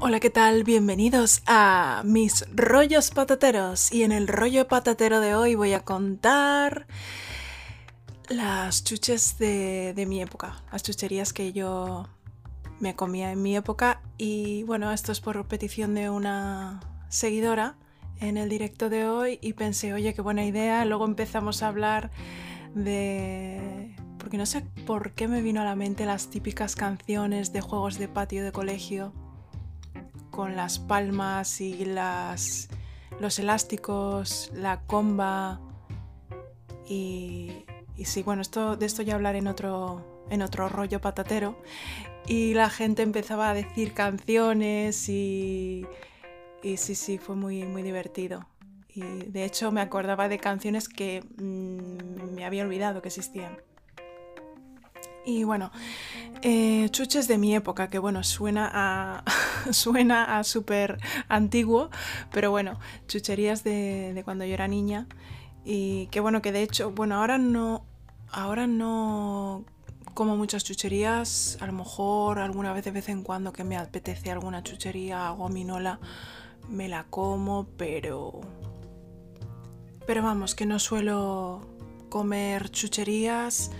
Hola, ¿qué tal? Bienvenidos a mis rollos patateros. Y en el rollo patatero de hoy voy a contar las chuches de, mi época, las chucherías que yo me comía en mi época. Y bueno, esto es por petición de una seguidora en el directo de hoy y pensé, oye, qué buena idea. Luego empezamos a hablar de... Porque no sé por qué me vino a la mente las típicas canciones de juegos de patio de colegio con las palmas y las, los elásticos, la comba. Y, y sí, bueno, esto, de esto ya hablaré en otro, en otro rollo patatero. Y la gente empezaba a decir canciones y, y sí, sí, fue muy, muy divertido. Y de hecho me acordaba de canciones que mm, me había olvidado que existían. Y bueno, eh, chuches de mi época, que bueno, suena a, suena a súper antiguo, pero bueno, chucherías de, cuando yo era niña. Y que bueno, que de hecho, bueno, ahora no, ahora no como muchas chucherías, a lo mejor alguna vez de vez en cuando que me apetece alguna chuchería gominola, me la como, pero... Pero vamos, que no suelo comer chucherías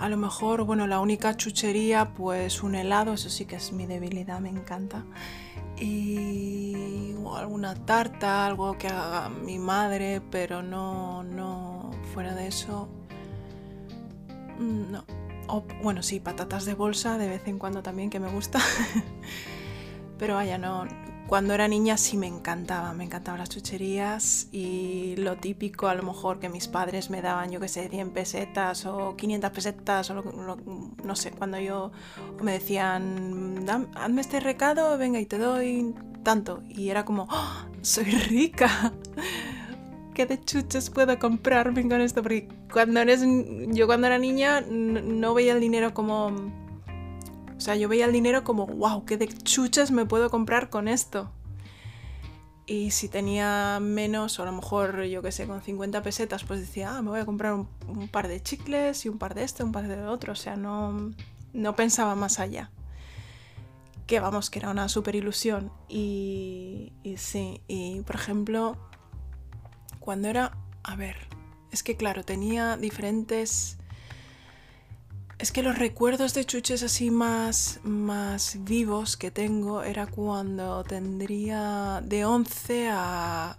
a lo mejor, bueno, la única chuchería, pues un helado, eso sí que es mi debilidad, me encanta. Y alguna tarta, algo que haga mi madre, pero no, no, fuera de eso, mm, no. O, bueno, sí, patatas de bolsa de vez en cuando también, que me gusta. pero vaya, no, cuando era niña sí me encantaba, me encantaban las chucherías y lo típico a lo mejor que mis padres me daban, yo que sé, 100 pesetas o 500 pesetas o no sé, cuando yo me decían, hazme este recado, venga y te doy tanto. Y era como, ¡Oh, soy rica. ¿Qué de chuches puedo comprarme con esto? Porque cuando eres, yo cuando era niña no veía el dinero como o sea, yo veía el dinero como, wow, qué de chuches me puedo comprar con esto. Y si tenía menos, o a lo mejor, yo qué sé, con 50 pesetas, pues decía, ah, me voy a comprar un, par de chicles y un par de este, un par de otro. O sea, no, no pensaba más allá. Que vamos, que era una super ilusión. Y, y sí, y por ejemplo, cuando era, a ver, es que claro, tenía diferentes es que los recuerdos de chuches así más, más vivos que tengo era cuando tendría de 11 a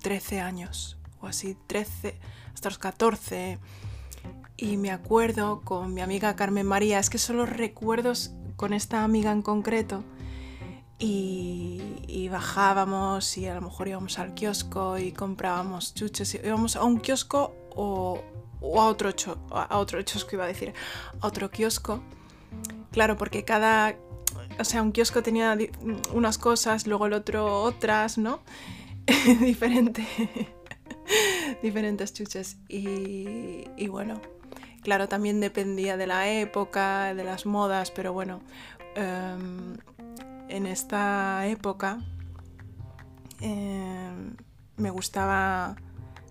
13 años, o así, 13 hasta los 14. Y me acuerdo con mi amiga Carmen María, es que son los recuerdos con esta amiga en concreto. Y, y, bajábamos y a lo mejor íbamos al kiosco y comprábamos chuches. Íbamos a un kiosco o, o a otro, a otro kiosco, iba a decir, a otro kiosco. Claro, porque cada, o sea, un kiosco tenía unas cosas, luego el otro otras, ¿no? Diferente, diferentes chuches. Y, y, bueno, claro, también dependía de la época, de las modas, pero bueno, em, en esta época em, me gustaba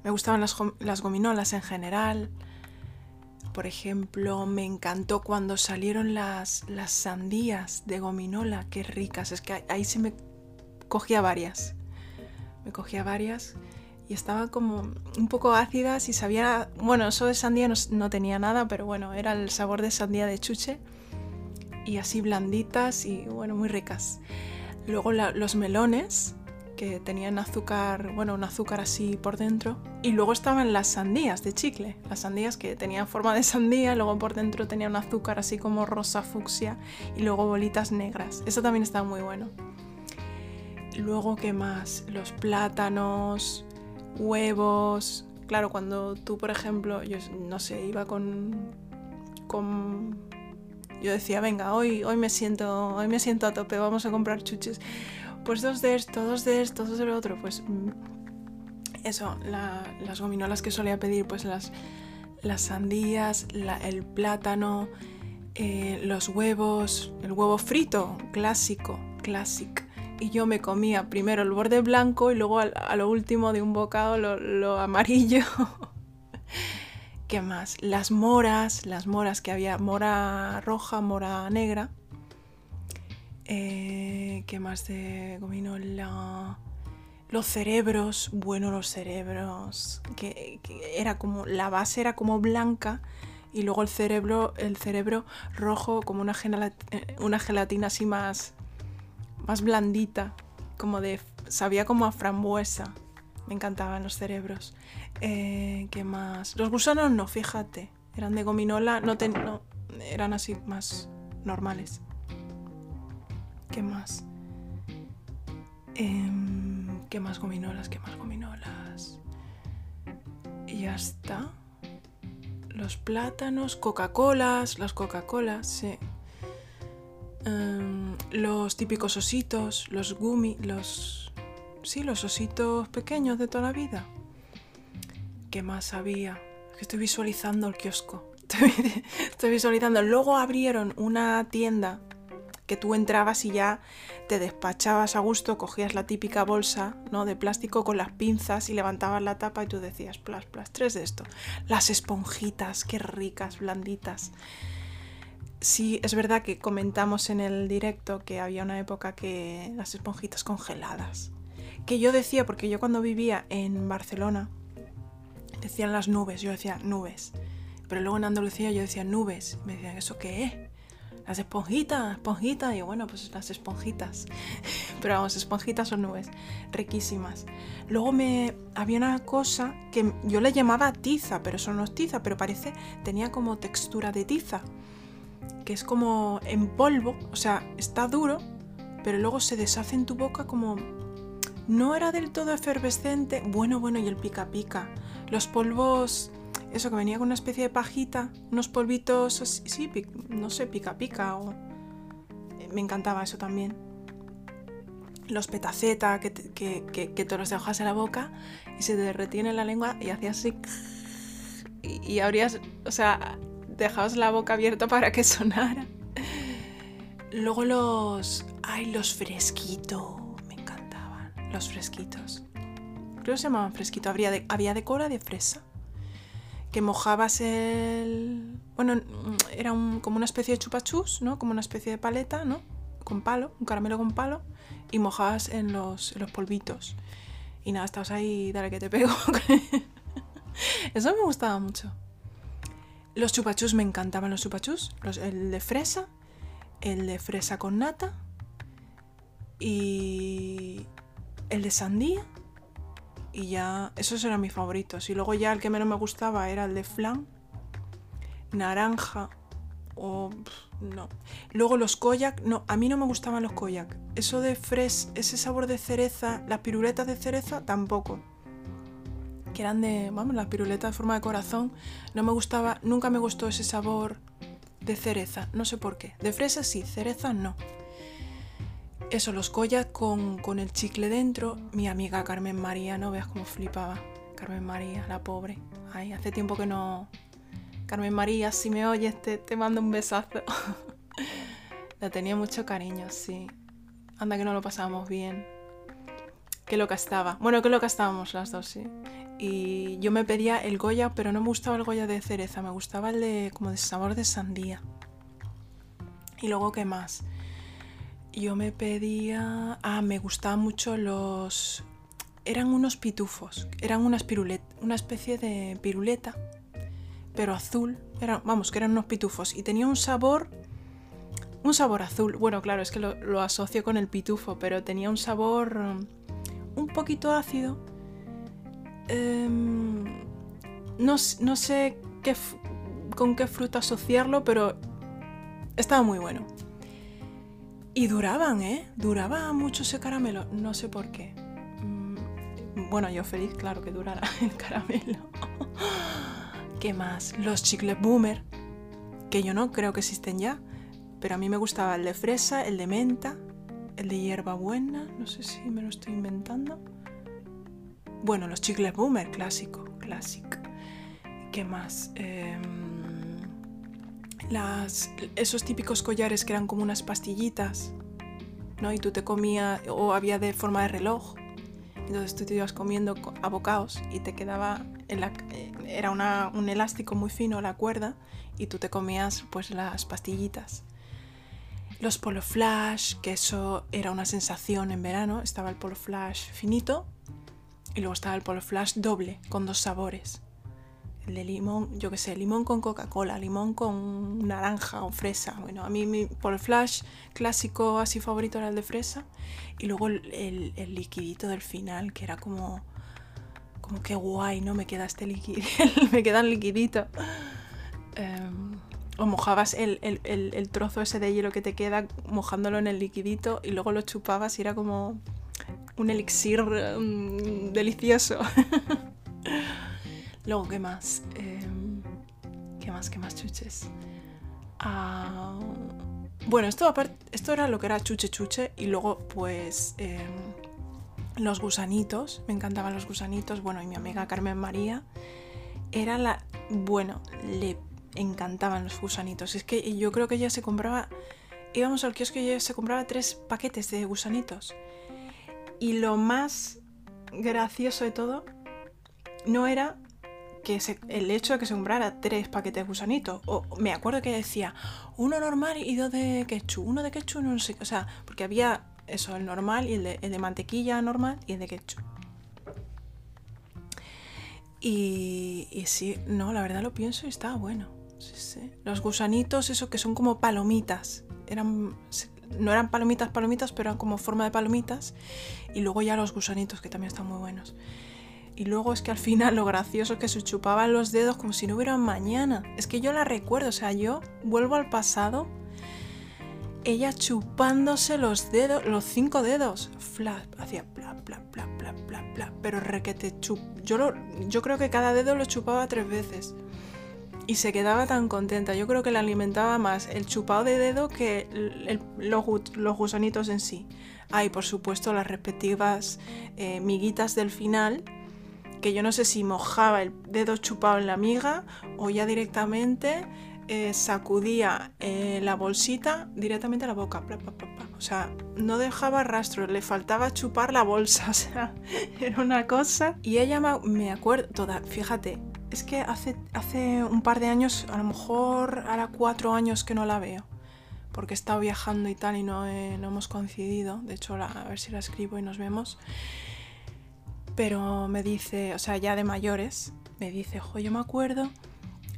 me gustaban las, gominolas en general. Por ejemplo, me encantó cuando salieron las, las sandías de gominola, qué ricas. Es que ahí sí me cogía varias. Me cogía varias y estaban como un poco ácidas y sabía... Bueno, eso de sandía no, tenía nada, pero bueno, era el sabor de sandía de chuche. Y así blanditas y bueno, muy ricas. Luego los melones, que tenían azúcar, bueno, un azúcar así por dentro. Y luego estaban las sandías de chicle, las sandías que tenían forma de sandía, luego por dentro tenía un azúcar así como rosa fucsia y luego bolitas negras. Eso también estaba muy bueno. Luego, ¿qué más? Los plátanos, huevos. Claro, cuando tú, por ejemplo, yo no sé, iba con. con. Yo decía, venga, hoy, hoy me siento. Hoy me siento a tope, vamos a comprar chuches pues dos de esto, dos de esto, dos de lo otro, pues mm, eso, las gominolas que solía pedir, pues las, las sandías, el plátano, eh, los huevos, el huevo frito, clásico, clásico. Y yo me comía primero el borde blanco y luego a, lo último de un bocado lo, lo amarillo. ¿Qué más? Las moras, las moras que había, mora roja, mora negra Eh, ¿Qué más de gominola? Los cerebros, bueno, los cerebros, que, era como, la base era como blanca y luego el cerebro, el cerebro rojo como una, gelatina así más, más blandita, como de, sabía como a frambuesa. Me encantaban los cerebros. Eh, ¿Qué más? Los gusanos no, fíjate. Eran de gominola, no, no eran así más normales. ¿Qué más? Em, ¿Qué más gominolas? ¿Qué más gominolas? Y ya está. Los plátanos, Coca-Colas, las Coca-Colas, sí. Em, los típicos ositos, los gumi, los... Sí, los ositos pequeños de toda la vida. ¿Qué más había? Estoy visualizando el kiosco. Estoy, visualizando. Luego abrieron una tienda que tú entrabas y ya te despachabas a gusto, cogías la típica bolsa ¿no? de plástico con las pinzas y levantabas la tapa y tú decías, plas, plas, tres de esto. Las esponjitas, qué ricas, blanditas. Sí, es verdad que comentamos en el directo que había una época que las esponjitas congeladas. Que yo decía, porque yo cuando vivía en Barcelona, decían las nubes, yo decía nubes. Pero luego en Andalucía yo decía nubes. Me decían, ¿eso qué? Las esponjitas, esponjitas, y bueno, pues las esponjitas. Pero vamos, esponjitas son nubes, riquísimas. Luego me había una cosa que yo le llamaba tiza, pero eso no es tiza, pero parece, tenía como textura de tiza, que es como en polvo, o sea, está duro, pero luego se deshace en tu boca como... No era del todo efervescente. Bueno, bueno, y el pica pica. Los polvos eso que venía con una especie de pajita, unos polvitos, sí, no sé, pica pica o... Eh, me encantaba eso también. Los petaceta, que, que, que, te los dejas en la boca y se te derretían en la lengua y hacías así... Y, y abrías, o sea, dejabas la boca abierta para que sonara. Luego los... ¡Ay, los fresquitos! Me encantaban, los fresquitos. Creo que se llamaban fresquito. Había de, había de cola de fresa que mojabas el... Bueno, era como una especie de chupachus, ¿no? Como una especie de paleta, ¿no? Con palo, un caramelo con palo, y mojabas en los, los polvitos. Y nada, estabas ahí, dale que te pego. Eso me gustaba mucho. Los chupachus me encantaban los chupachus. el de fresa, el de fresa con nata y el de sandía y ya, esos eran mis favoritos. Y luego ya el que menos me gustaba era el de flan, naranja o... no. Luego los koyak, no, a mí no me gustaban los koyak. Eso de fres, ese sabor de cereza, las piruletas de cereza tampoco. Que eran de, vamos, las piruletas de forma de corazón. No me gustaba, nunca me gustó ese sabor de cereza, no sé por qué. De fresa sí, cereza no eso, los collas con, el chicle dentro. Mi amiga Carmen María, no veas cómo flipaba. Carmen María, la pobre. Ay, hace tiempo que no. Carmen María, si me oyes, te, te mando un besazo. la tenía mucho cariño, sí. Anda que no lo pasábamos bien. Qué loca estaba. Bueno, qué loca estábamos las dos, sí. Y yo me pedía el Goya, pero no me gustaba el Goya de cereza, me gustaba el de como de sabor de sandía. Y luego, ¿qué más? Yo me pedía... Ah, me gustaban mucho los... Eran unos pitufos, eran unas una especie de piruleta, pero azul. Vamos, que eran unos pitufos. Y tenía un sabor... Un sabor azul. Bueno, claro, es que lo, asocio con el pitufo, pero tenía un sabor um, un poquito ácido. Em, no, no, sé qué, con qué fruta asociarlo, pero estaba muy bueno. Y duraban, ¿eh? Duraba mucho ese caramelo. No sé por qué. Mm, bueno, yo feliz, claro, que durara el caramelo. ¿Qué más? Los chicles boomer, que yo no creo que existen ya. Pero a mí me gustaba el de fresa, el de menta, el de hierbabuena. No sé si me lo estoy inventando. Bueno, los chicles boomer, clásico, clásico. ¿Qué más? Eh esos típicos collares que eran como unas pastillitas, ¿no? Y tú te comías, o había de forma de reloj. Entonces tú te ibas comiendo a bocados y te quedaba, en la, eh, era un elástico muy fino la cuerda y tú te comías pues las pastillitas. Los Polo Flash, que eso era una sensación en verano. Estaba el Polo Flash finito y luego estaba el Polo Flash doble, con dos sabores. El de limón, yo qué sé, limón con Coca-Cola, limón con naranja o fresa. Bueno, a mí mi Polo Flash clásico así favorito era el de fresa. Y luego el, el, liquidito del final, que era como... Como que guay, ¿no? Me queda este líquido, me queda el liquidito. Em, o mojabas el, el, trozo ese de hielo que te queda mojándolo en el liquidito y luego lo chupabas y era como un elixir mm, delicioso. luego, ¿qué más? Em, ¿Qué más? ¿Qué más chuches? Ah, bueno, esto, esto era lo que era chuche chuche y luego pues em, los gusanitos, me encantaban los gusanitos, bueno, y mi amiga Carmen María era la, bueno, le encantaban los gusanitos. Es que yo creo que ella se compraba, íbamos al kiosco y ella se compraba tres paquetes de gusanitos. Y lo más gracioso de todo no era que el hecho de que se comprara tres paquetes de gusanitos. O me acuerdo que decía uno normal y dos de ketchup. Uno de ketchup, no sé. O sea, porque había eso, el normal y el de, el de mantequilla normal y el de ketchup. Y, sí, no, la verdad lo pienso y estaba bueno. Los gusanitos, eso que son como palomitas. Eran, no eran palomitas, palomitas, pero eran como forma de palomitas. Y luego ya los gusanitos, que también están muy buenos. Y luego es que al final lo gracioso es que se chupaban los dedos como si no hubiera mañana. Es que yo la recuerdo, o sea, yo vuelvo al pasado. Ella chupándose los dedos, los cinco dedos. Flap, hacía bla, bla, bla, bla, bla, bla. Pero requete chup. Yo, lo, yo creo que cada dedo lo chupaba tres veces y se quedaba tan contenta. Yo creo que le alimentaba más el chupado de dedo que los, gusanitos en sí. Hay, por supuesto, las respectivas eh, miguitas del final, que yo no sé si mojaba el dedo chupado en la miga o ya directamente eh, sacudía eh, la bolsita directamente a la boca. O sea, no dejaba rastro, le faltaba chupar la bolsa. O sea, era una cosa. Y ella me acuerdo, toda, fíjate, es que hace, hace un par de años, a lo mejor hará cuatro años que no la veo, porque he estado viajando y tal y no, no hemos coincidido. De hecho, a ver si la escribo y nos vemos. Pero me dice, o sea, ya de mayores, me dice, jo, yo me acuerdo.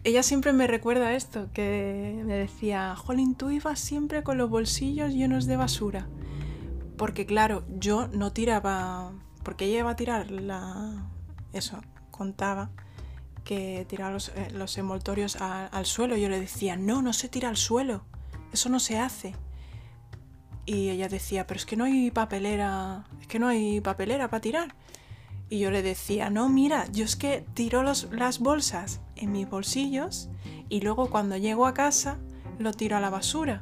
Ella siempre me recuerda esto, que me decía, Jolín, tú ibas siempre con los bolsillos llenos de basura. Porque claro, yo no tiraba, porque ella iba a tirar la... Eso, contaba que tiraba los, eh, envoltorios al suelo. Yo le decía, no, no se tira al suelo, eso no se hace. Y ella decía, pero es que no hay papelera, es que no hay papelera para tirar. Y yo le decía, no, mira, yo es que tiro las bolsas en mis bolsillos y luego cuando llego a casa lo tiro a la basura.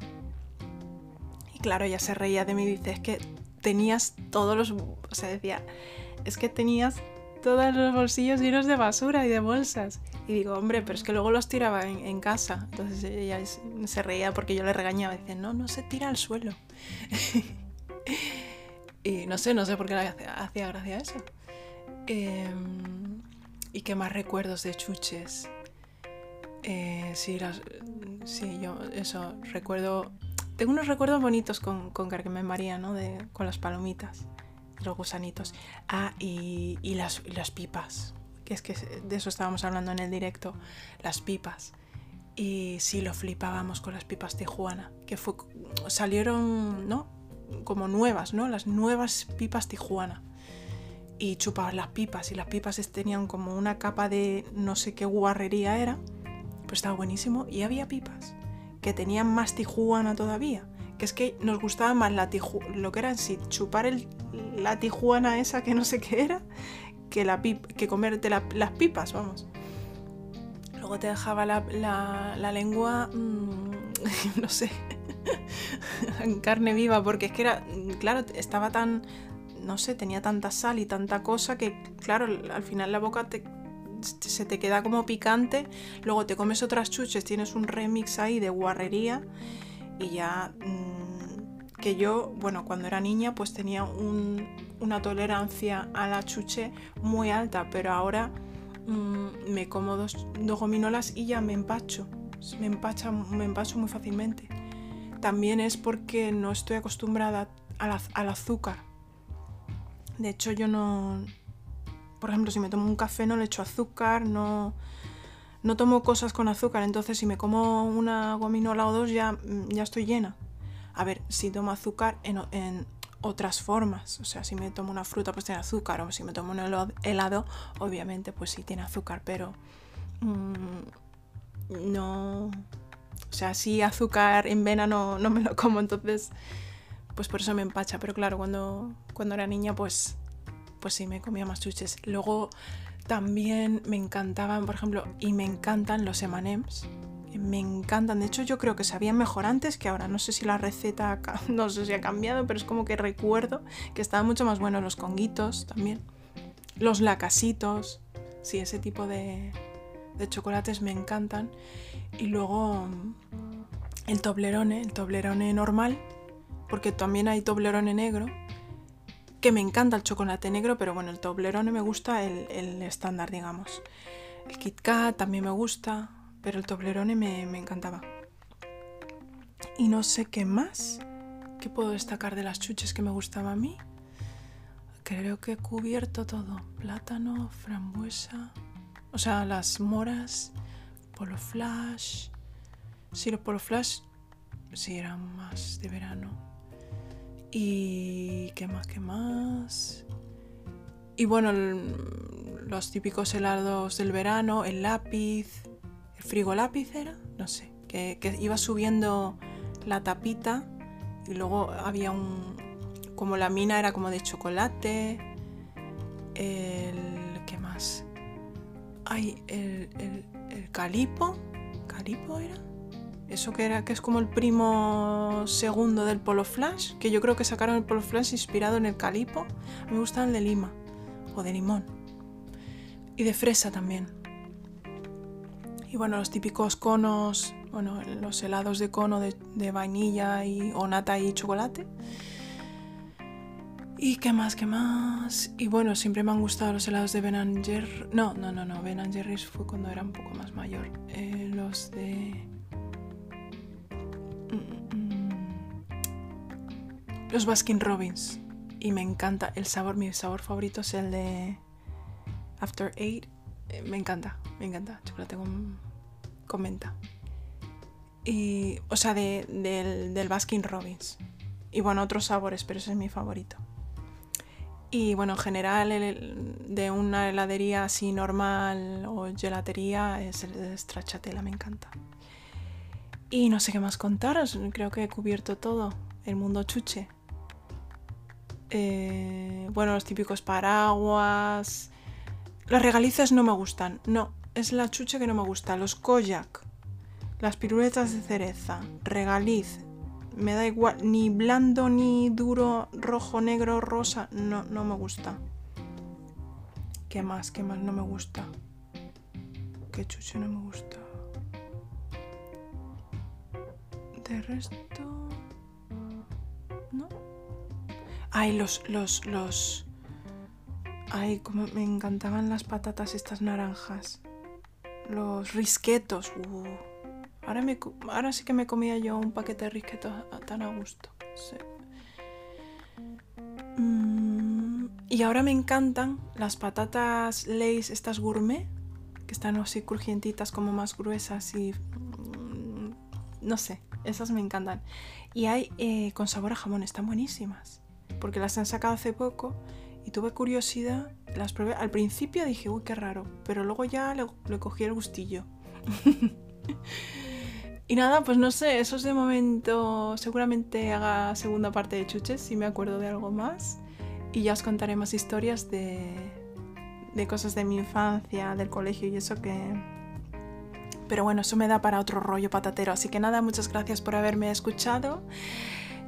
Y claro, ella se reía de mí y dice, es que tenías todos los... O sea, decía, es que tenías todos los bolsillos llenos de basura y de bolsas. Y digo, hombre, pero es que luego los tiraba en, casa. Entonces ella se reía porque yo le regañaba. Dice, no, no se tira al suelo. y no sé, no sé por qué le hacía, gracia eso. Em, ¿Y qué más recuerdos de chuches? Eh, sí, sí, yo eso, recuerdo... Tengo unos recuerdos bonitos con, con Carmen María, ¿no? De, con las palomitas los gusanitos. Ah, y, las, las, pipas, que es que de eso estábamos hablando en el directo, las pipas. Y sí, lo flipábamos con las pipas Tijuana, que fue, salieron, ¿no? Como nuevas, ¿no? Las nuevas pipas Tijuana. Y chupaban las pipas, y las pipas tenían como una capa de no sé qué guarrería era, pues estaba buenísimo. Y había pipas que tenían más Tijuana todavía que es que nos gustaba más la lo que era sí, chupar el, la tijuana esa que no sé qué era, que, la que comerte las pipas, vamos. Luego te dejaba la, la, lengua, mm, no sé, en carne viva, porque es que era, claro, estaba tan, no sé, tenía tanta sal y tanta cosa que, claro, al final la boca te, se te queda como picante, luego te comes otras chuches, tienes un remix ahí de guarrería y ya mm, que yo, bueno, cuando era niña pues tenía una tolerancia a la chuche muy alta, pero ahora mm, me como dos, gominolas y ya me empacho, me, empacha, me empacho muy fácilmente. también es porque no estoy acostumbrada al azúcar. De hecho, yo no, por ejemplo, si me tomo un café no le echo azúcar, no, no tomo cosas con azúcar, entonces si me como una gominola o dos ya, ya estoy llena. A ver, si tomo azúcar en, otras formas, o sea, si me tomo una fruta pues tiene azúcar, o si me tomo un helado, obviamente pues sí tiene azúcar, pero mm, no... O sea, si azúcar en vena no, no me lo como, entonces pues por eso me empacha, pero claro, cuando, cuando era niña pues pues sí, me comía más chuches. Luego también me encantaban, por ejemplo, y me encantan los M&M's. Me encantan. De hecho, yo creo que sabían mejor antes que ahora. No sé si la receta, no sé si ha cambiado, pero es como que recuerdo que estaban mucho más buenos los conguitos también. Los lacasitos. Sí, ese tipo de, de chocolates me encantan. Y luego el toblerone, el toblerone normal, porque también hay toblerone negro que me encanta el chocolate negro, pero bueno, el Toblerone me gusta el, estándar, digamos. El Kit Kat también me gusta, pero el Toblerone me, me encantaba. Y no sé qué más. ¿Qué puedo destacar de las chuches que me gustaba a mí? Creo que he cubierto todo. Plátano, frambuesa. O sea, las moras, polo flash. Sí, los polo flash sí eran más de verano. Y qué más, qué más. Y bueno, los típicos helados del verano, el lápiz, el frigo lápiz era, no sé, que, iba subiendo la tapita y luego había un, como la mina era como de chocolate, el, ¿qué más? Ay, el, el, el calipo, ¿calipo era? Eso que era que es como el primo segundo del Polo Flash, que yo creo que sacaron el Polo Flash inspirado en el calipo. Me gustan el de lima o de limón y de fresa también. Y bueno, los típicos conos, bueno, los helados de cono de, vainilla y, o nata y chocolate. ¿Y qué más? ¿Qué más? Y bueno, siempre me han gustado los helados de Ben. No, no, no, no. Ben Jerry's fue cuando era un poco más mayor. Eh, los de los Baskin Robbins. Y me encanta el sabor, mi sabor favorito es el de After Eight. Eh, me encanta, me encanta. Chocolate con, con menta. Y, o sea, del, del Baskin Robbins. Y bueno, otros sabores, pero ese es mi favorito. Y bueno, en general de una heladería así normal o gelatería es el de stracciatella, me encanta. Y no sé qué más contaros, creo que he cubierto todo, el mundo chuche. Eh, bueno, los típicos paraguas. Las regalizas no me gustan. No, es la chucha que no me gusta. Los koyak, las piruletas de cereza, regaliz. Me da igual, ni blando, ni duro, rojo, negro, rosa. No, no me gusta. ¿Qué más? ¿Qué más no me gusta? ¿Qué chuche no me gusta? De resto... Ay, los, los, los... Ay, como me encantaban las patatas estas naranjas. Los risquetos. Uh. Ahora, me, ahora sí que me comía yo un paquete de risquetos tan a gusto. Mm, y ahora me encantan las patatas Lays, estas gourmet, que están así crujientitas, como más gruesas y... Mm, no sé, esas me encantan. Y hay eh, con sabor a jamón, están buenísimas porque las han sacado hace poco y tuve curiosidad, las probé. Al principio dije, uy, qué raro, pero luego ya le, cogí el gustillo. y nada, pues no sé, eso es de momento. Seguramente haga segunda parte de chuches si me acuerdo de algo más. Y ya os contaré más historias de, de cosas de mi infancia, del colegio y eso que. Pero bueno, eso me da para otro rollo patatero. Así que nada, muchas gracias por haberme escuchado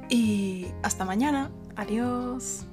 y hasta mañana. Adiós.